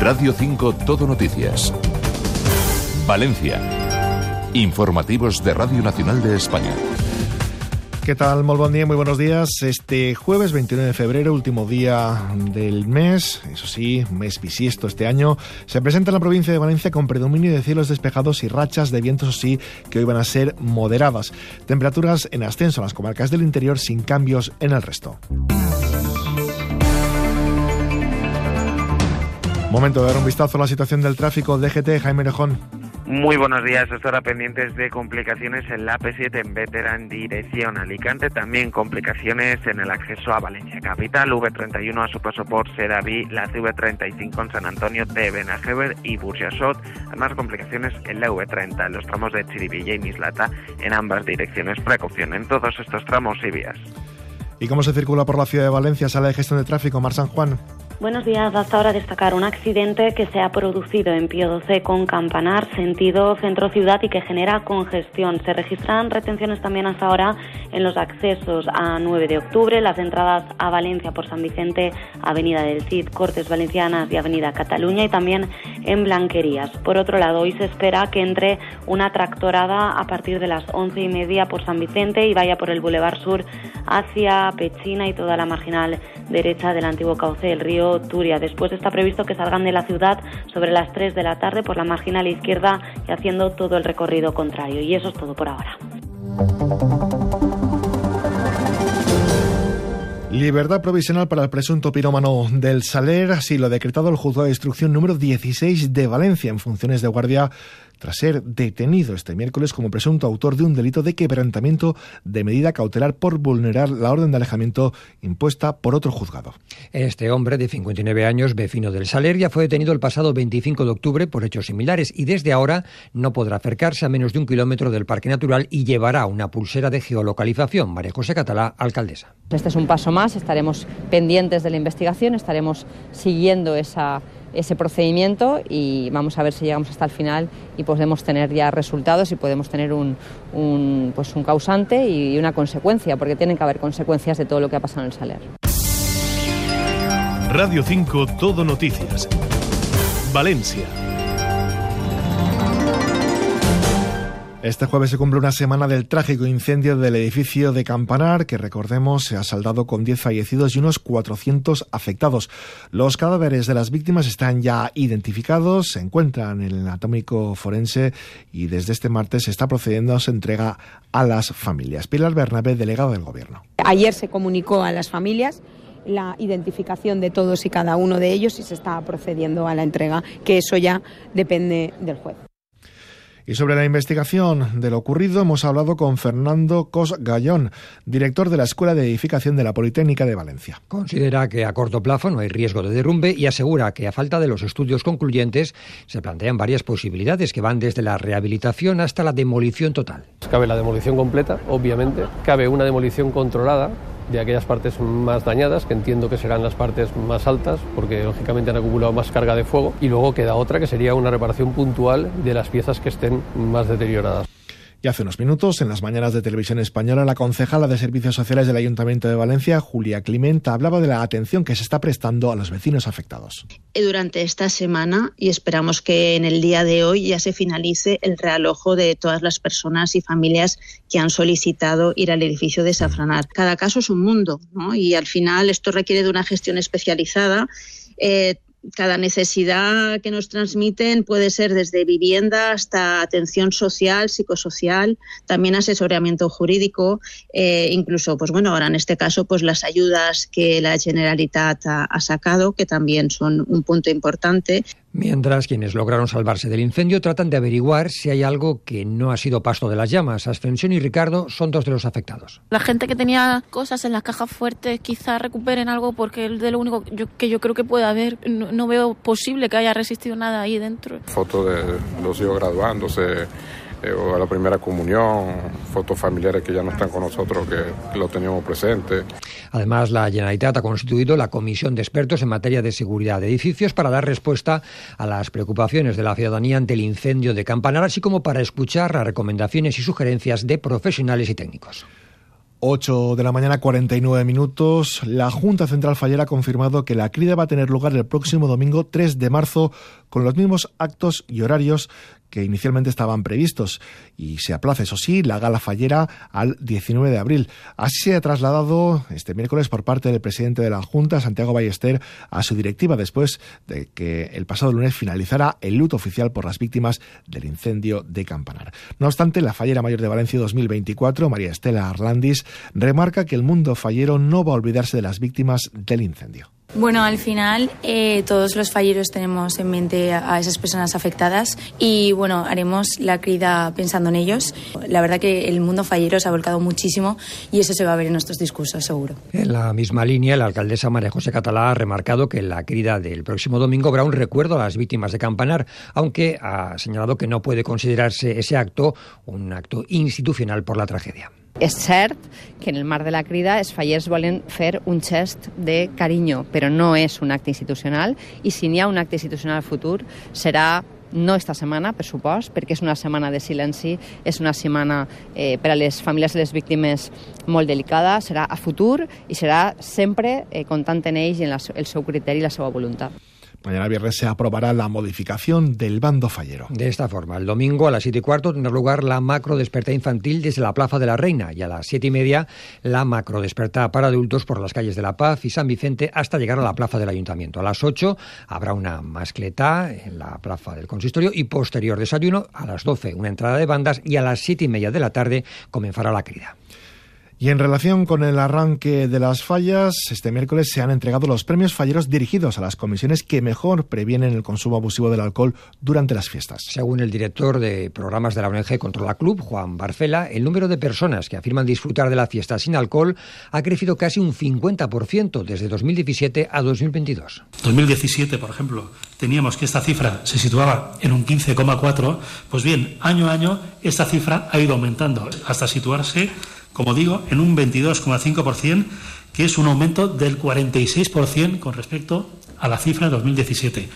Radio 5 Todo Noticias. Valencia. Informativos de Radio Nacional de España. ¿Qué tal? Muy buen día, muy buenos días. Este jueves 29 de febrero, último día del mes, eso sí, mes bisiesto este año, se presenta en la provincia de Valencia con predominio de cielos despejados y rachas de vientos, sí, que hoy van a ser moderadas. Temperaturas en ascenso en las comarcas del interior sin cambios en el resto. Momento de dar un vistazo a la situación del tráfico. DGT, Jaime Rejón. Muy buenos días. Ahora pendientes de complicaciones en la P7 en Vétera en dirección Alicante. También complicaciones en el acceso a Valencia Capital, V31 a su paso por Sedaví, la CV35 en San Antonio de Benajever y Burjasot. Además, complicaciones en la V30 en los tramos de Chirivilla y Mislata en ambas direcciones. Precaución en todos estos tramos y vías. ¿Y cómo se circula por la ciudad de Valencia? Sala de gestión de tráfico, Mar San Juan. Buenos días. Hasta ahora destacar un accidente que se ha producido en Pío 12 con Campanar, sentido centro-ciudad y que genera congestión. Se registran retenciones también hasta ahora en los accesos a 9 de octubre, las entradas a Valencia por San Vicente, Avenida del Cid, Cortes Valencianas y Avenida Cataluña y también en Blanquerías. Por otro lado, hoy se espera que entre una tractorada a partir de las once y media por San Vicente y vaya por el Boulevard Sur hacia Pechina y toda la marginal derecha del antiguo cauce del río Turia. Después está previsto que salgan de la ciudad sobre las 3 de la tarde por la marginal izquierda y haciendo todo el recorrido contrario. Y eso es todo por ahora. Libertad provisional para el presunto pirómano del Saler, así lo ha decretado el juzgado de instrucción número 16 de Valencia en funciones de guardia tras ser detenido este miércoles como presunto autor de un delito de quebrantamiento de medida cautelar por vulnerar la orden de alejamiento impuesta por otro juzgado. Este hombre de 59 años, vecino del Saler, ya fue detenido el pasado 25 de octubre por hechos similares y desde ahora no podrá acercarse a menos de un kilómetro del Parque Natural y llevará una pulsera de geolocalización. María José Catalá, alcaldesa. Este es un paso más, estaremos pendientes de la investigación, estaremos siguiendo esa ese procedimiento y vamos a ver si llegamos hasta el final y podemos tener ya resultados y podemos tener un, pues un causante y una consecuencia, porque tienen que haber consecuencias de todo lo que ha pasado en el Saler. Radio 5 Todo Noticias. Valencia. Este jueves se cumple una semana del trágico incendio del edificio de Campanar, que recordemos se ha saldado con 10 fallecidos y unos 400 afectados. Los cadáveres de las víctimas están ya identificados, se encuentran en el atómico forense y desde este martes se está procediendo a su entrega a las familias. Pilar Bernabé, delegado del Gobierno. Ayer se comunicó a las familias la identificación de todos y cada uno de ellos y se está procediendo a la entrega, que eso ya depende del juez. Y sobre la investigación de lo ocurrido hemos hablado con Fernando Cos Gallón, director de la Escuela de Edificación de la Politécnica de Valencia. Considera que a corto plazo no hay riesgo de derrumbe y asegura que a falta de los estudios concluyentes se plantean varias posibilidades que van desde la rehabilitación hasta la demolición total. Cabe la demolición completa, obviamente, cabe una demolición controlada de aquellas partes más dañadas, que entiendo que serán las partes más altas, porque lógicamente han acumulado más carga de fuego, y luego queda otra que sería una reparación puntual de las piezas que estén más deterioradas. Y hace unos minutos, en las mañanas de Televisión Española, la concejala de Servicios Sociales del Ayuntamiento de Valencia, Julia Climenta, hablaba de la atención que se está prestando a los vecinos afectados. Durante esta semana, y esperamos que en el día de hoy ya se finalice el realojo de todas las personas y familias que han solicitado ir al edificio de Safranar. Cada caso es un mundo, ¿no? Y al final esto requiere de una gestión especializada. Eh, cada necesidad que nos transmiten puede ser desde vivienda hasta atención social, psicosocial, también asesoramiento jurídico, eh, incluso, pues bueno, ahora en este caso, pues las ayudas que la Generalitat ha, ha sacado, que también son un punto importante. Mientras quienes lograron salvarse del incendio tratan de averiguar si hay algo que no ha sido pasto de las llamas. Ascensión y Ricardo son dos de los afectados. La gente que tenía cosas en las cajas fuertes quizás recuperen algo porque es de lo único que yo creo que puede haber. No, no veo posible que haya resistido nada ahí dentro. Fotos de los hijos graduándose eh, o a la primera comunión, fotos familiares que ya no están con nosotros, que lo teníamos presente. Además, la Generalitat ha constituido la Comisión de Expertos en materia de seguridad de edificios para dar respuesta a las preocupaciones de la ciudadanía ante el incendio de Campanar, así como para escuchar las recomendaciones y sugerencias de profesionales y técnicos. 8 de la mañana, 49 minutos. La Junta Central Fallera ha confirmado que la crida va a tener lugar el próximo domingo 3 de marzo con los mismos actos y horarios que inicialmente estaban previstos y se aplaza, eso sí, la gala fallera al 19 de abril. Así se ha trasladado este miércoles por parte del presidente de la Junta, Santiago Ballester, a su directiva después de que el pasado lunes finalizara el luto oficial por las víctimas del incendio de Campanar. No obstante, la fallera mayor de Valencia 2024, María Estela Arlandis, remarca que el mundo fallero no va a olvidarse de las víctimas del incendio. Bueno, al final eh, todos los falleros tenemos en mente a esas personas afectadas y bueno, haremos la crida pensando en ellos. La verdad que el mundo fallero se ha volcado muchísimo y eso se va a ver en nuestros discursos, seguro. En la misma línea, la alcaldesa María José Catalá ha remarcado que la crida del próximo domingo habrá un recuerdo a las víctimas de Campanar, aunque ha señalado que no puede considerarse ese acto un acto institucional por la tragedia. És cert que en el marc de la crida els fallers volen fer un gest de carinyo, però no és un acte institucional i si n'hi ha un acte institucional futur serà no esta setmana, per supost, perquè és una setmana de silenci, és una setmana eh, per a les famílies de les víctimes molt delicada, serà a futur i serà sempre eh, comptant en ells i en la, el seu criteri i la seva voluntat. Mañana viernes se aprobará la modificación del bando fallero. De esta forma, el domingo a las siete y cuarto tendrá lugar la macro desperta infantil desde la Plaza de la Reina y a las siete y media la macro desperta para adultos por las calles de La Paz y San Vicente hasta llegar a la plaza del Ayuntamiento. A las ocho habrá una mascleta en la plaza del consistorio y posterior desayuno a las doce una entrada de bandas y a las siete y media de la tarde comenzará la crida. Y en relación con el arranque de las fallas, este miércoles se han entregado los premios falleros dirigidos a las comisiones que mejor previenen el consumo abusivo del alcohol durante las fiestas. Según el director de programas de la ONG Controla Club, Juan Barcela, el número de personas que afirman disfrutar de la fiesta sin alcohol ha crecido casi un 50% desde 2017 a 2022. 2017, por ejemplo, teníamos que esta cifra se situaba en un 15,4, pues bien, año a año esta cifra ha ido aumentando hasta situarse como digo, en un 22,5%, que es un aumento del 46% con respecto a la cifra de 2017.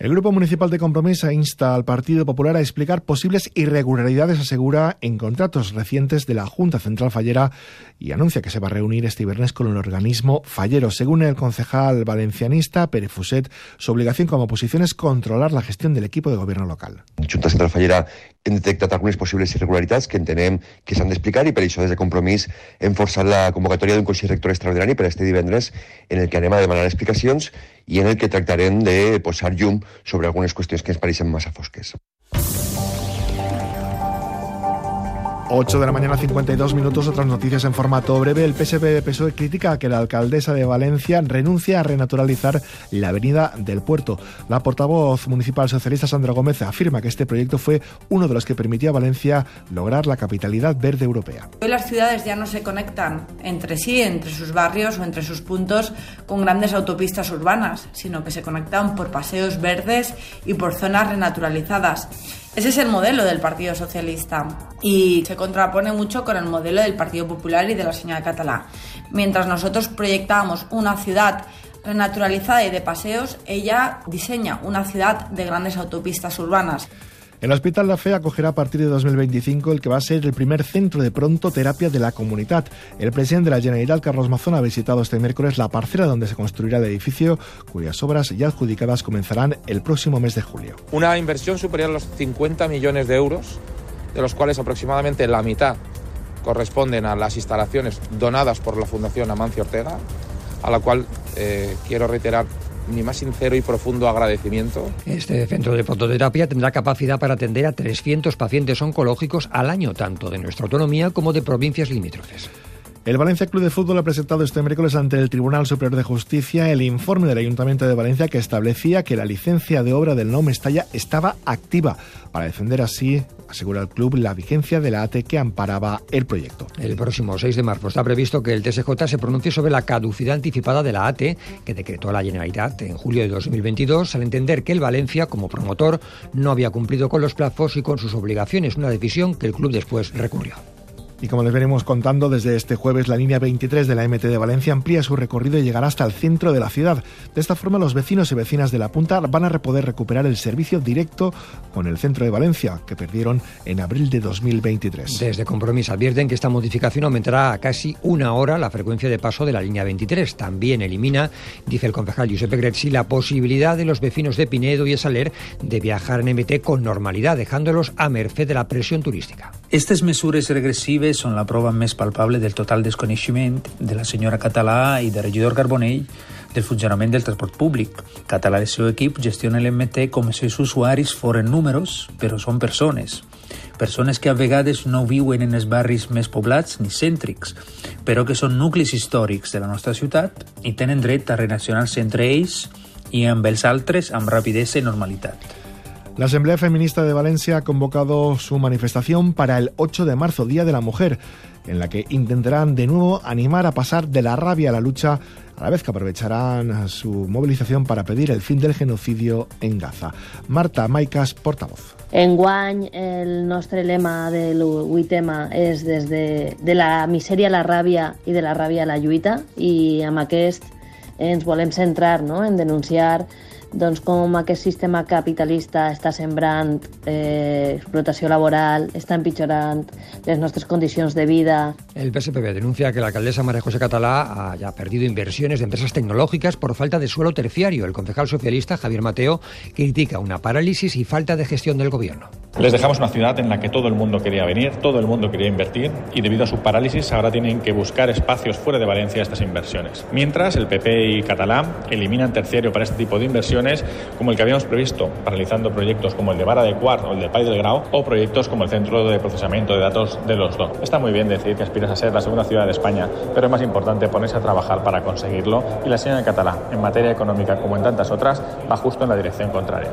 El Grupo Municipal de Compromesa insta al Partido Popular a explicar posibles irregularidades, asegura, en contratos recientes de la Junta Central Fallera y anuncia que se va a reunir este viernes con el organismo fallero. Según el concejal valencianista Pere Fuset, su obligación como oposición es controlar la gestión del equipo de gobierno local. Junta Central Fallera hem detectat algunes possibles irregularitats que entenem que s'han d'explicar i per això des de compromís hem forçat la convocatòria d'un Consell Rector extraordinari per este divendres en el que anem a demanar explicacions i en el que tractarem de posar llum sobre algunes qüestions que ens pareixen massa fosques. 8 de la mañana, 52 minutos. Otras noticias en formato breve. El PSP PSOE critica que la alcaldesa de Valencia renuncia a renaturalizar la avenida del puerto. La portavoz municipal socialista Sandra Gómez afirma que este proyecto fue uno de los que permitió a Valencia lograr la capitalidad verde europea. Hoy las ciudades ya no se conectan entre sí, entre sus barrios o entre sus puntos con grandes autopistas urbanas, sino que se conectan por paseos verdes y por zonas renaturalizadas. Ese es el modelo del Partido Socialista y se contrapone mucho con el modelo del Partido Popular y de la señora Catalá. Mientras nosotros proyectábamos una ciudad renaturalizada y de paseos, ella diseña una ciudad de grandes autopistas urbanas. El Hospital La Fe acogerá a partir de 2025 el que va a ser el primer centro de prontoterapia de la comunidad. El presidente de la Generalitat, Carlos Mazón, ha visitado este miércoles la parcela donde se construirá el edificio, cuyas obras ya adjudicadas comenzarán el próximo mes de julio. Una inversión superior a los 50 millones de euros, de los cuales aproximadamente la mitad corresponden a las instalaciones donadas por la Fundación Amancio Ortega, a la cual eh, quiero reiterar mi más sincero y profundo agradecimiento. Este centro de fototerapia tendrá capacidad para atender a 300 pacientes oncológicos al año, tanto de nuestra autonomía como de provincias limítrofes. El Valencia Club de Fútbol ha presentado este miércoles ante el Tribunal Superior de Justicia el informe del Ayuntamiento de Valencia que establecía que la licencia de obra del No Mestalla estaba activa para defender así, asegura el club, la vigencia de la AT que amparaba el proyecto. El próximo 6 de marzo está previsto que el TSJ se pronuncie sobre la caducidad anticipada de la AT que decretó la Generalitat en julio de 2022 al entender que el Valencia, como promotor, no había cumplido con los plazos y con sus obligaciones, una decisión que el club después recurrió. Y como les veremos contando, desde este jueves la línea 23 de la MT de Valencia amplía su recorrido y llegará hasta el centro de la ciudad. De esta forma, los vecinos y vecinas de la punta van a poder recuperar el servicio directo con el centro de Valencia, que perdieron en abril de 2023. Desde Compromís advierten que esta modificación aumentará a casi una hora la frecuencia de paso de la línea 23. También elimina, dice el concejal Giuseppe Grezzi, la posibilidad de los vecinos de Pinedo y Saler de viajar en MT con normalidad, dejándolos a merced de la presión turística. Estas mesures regressives són la prova més palpable del total desconeixement de la senyora Català i de regidor Carbonell del funcionament del transport públic. Català i el seu equip gestionen l'MT com si els usuaris foren números, però són persones. Persones que a vegades no viuen en els barris més poblats ni cèntrics, però que són nuclis històrics de la nostra ciutat i tenen dret a relacionar-se entre ells i amb els altres amb rapidesa i normalitat. La Asamblea Feminista de Valencia ha convocado su manifestación para el 8 de marzo, Día de la Mujer, en la que intentarán de nuevo animar a pasar de la rabia a la lucha, a la vez que aprovecharán su movilización para pedir el fin del genocidio en Gaza. Marta Maicas, portavoz. Enguany el nostre lema del 8M és des de, la misèria a la ràbia i de la ràbia a la lluita i amb aquest ens volem centrar no? en denunciar doncs, com aquest sistema capitalista està sembrant eh, explotació laboral, està empitjorant les nostres condicions de vida. El PSPB denuncia que la alcaldesa María José Catalá haya perdido inversiones de empresas tecnológicas por falta de suelo terciario. El concejal socialista Javier Mateo critica una parálisis y falta de gestión del gobierno. Les dejamos una ciudad en la que todo el mundo quería venir, todo el mundo quería invertir y debido a su parálisis ahora tienen que buscar espacios fuera de Valencia estas inversiones. Mientras el PP y Catalá eliminan terciario para este tipo de inversiones como el que habíamos previsto, paralizando proyectos como el de Vara de Cuart o el de Pai del Grau o proyectos como el Centro de Procesamiento de Datos de los DO. Está muy bien decir que aspiras a ser la segunda ciudad de España, pero es más importante ponerse a trabajar para conseguirlo y la señora Catalá, en materia económica como en tantas otras, va justo en la dirección contraria.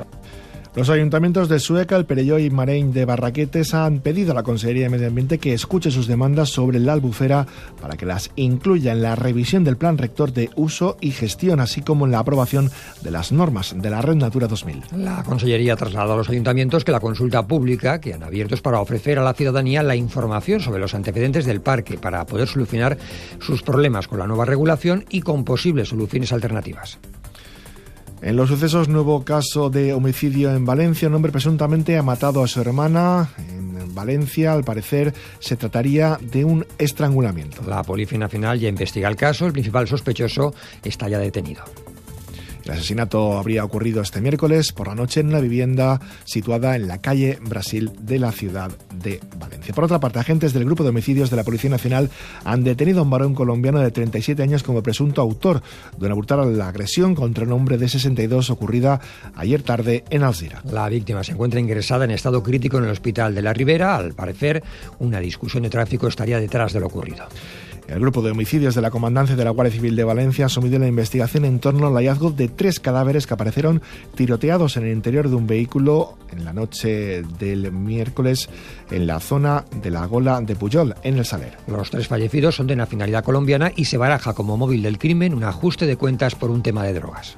Los ayuntamientos de Sueca, El Perelló y Marein de Barraquetes han pedido a la Consejería de Medio Ambiente que escuche sus demandas sobre la albufera para que las incluya en la revisión del plan rector de uso y gestión, así como en la aprobación de las normas de la Red Natura 2000. La Consellería traslada a los ayuntamientos que la consulta pública que han abierto es para ofrecer a la ciudadanía la información sobre los antecedentes del parque para poder solucionar sus problemas con la nueva regulación y con posibles soluciones alternativas. En los sucesos, nuevo caso de homicidio en Valencia. Un hombre presuntamente ha matado a su hermana. En Valencia, al parecer, se trataría de un estrangulamiento. La Policía Nacional ya investiga el caso. El principal sospechoso está ya detenido. El asesinato habría ocurrido este miércoles por la noche en una vivienda situada en la calle Brasil de la ciudad de Valencia. Por otra parte, agentes del Grupo de Homicidios de la Policía Nacional han detenido a un varón colombiano de 37 años como presunto autor de una brutal agresión contra un hombre de 62 ocurrida ayer tarde en Alzira. La víctima se encuentra ingresada en estado crítico en el hospital de la Ribera. Al parecer, una discusión de tráfico estaría detrás de lo ocurrido. El grupo de homicidios de la Comandancia de la Guardia Civil de Valencia ha asumido la investigación en torno al hallazgo de tres cadáveres que aparecieron tiroteados en el interior de un vehículo en la noche del miércoles en la zona de la Gola de Puyol, en el Saler. Los tres fallecidos son de nacionalidad colombiana y se baraja como móvil del crimen un ajuste de cuentas por un tema de drogas.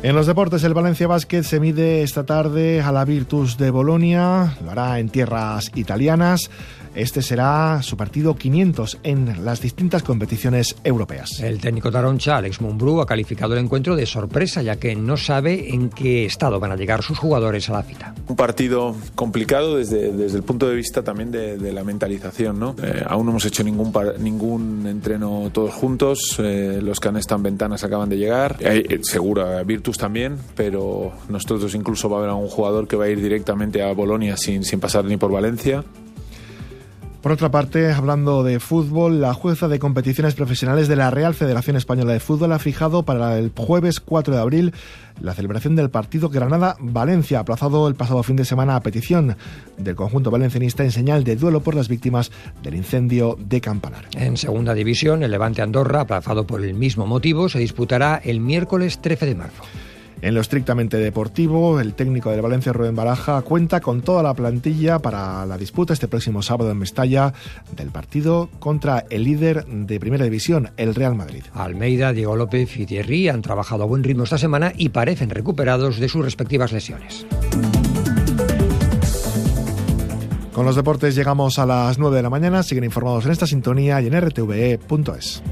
En los deportes, el Valencia Basket se mide esta tarde a la Virtus de Bolonia, lo hará en tierras italianas. Este será su partido 500 en las distintas competiciones europeas. El técnico taroncha, Alex Mumbrú, ha calificado el encuentro de sorpresa, ya que no sabe en qué estado van a llegar sus jugadores a la cita. Un partido complicado desde, desde el punto de vista también de, de la mentalización. ¿no? Eh, aún no hemos hecho ningún, ningún entreno todos juntos. Eh, los que han estado en ventanas acaban de llegar. Eh, seguro, Virtus también, pero nosotros incluso va a haber algún jugador que va a ir directamente a Bolonia sin, sin pasar ni por Valencia. Por otra parte, hablando de fútbol, la jueza de competiciones profesionales de la Real Federación Española de Fútbol ha fijado para el jueves 4 de abril la celebración del partido Granada-Valencia, aplazado el pasado fin de semana a petición del conjunto valencianista en señal de duelo por las víctimas del incendio de Campanar. En segunda división, el Levante Andorra, aplazado por el mismo motivo, se disputará el miércoles 13 de marzo. En lo estrictamente deportivo, el técnico del Valencia, Rubén Baraja, cuenta con toda la plantilla para la disputa este próximo sábado en Mestalla del partido contra el líder de Primera División, el Real Madrid. Almeida, Diego López y Thierry han trabajado a buen ritmo esta semana y parecen recuperados de sus respectivas lesiones. Con los deportes llegamos a las 9 de la mañana. Siguen informados en esta sintonía y en rtve.es.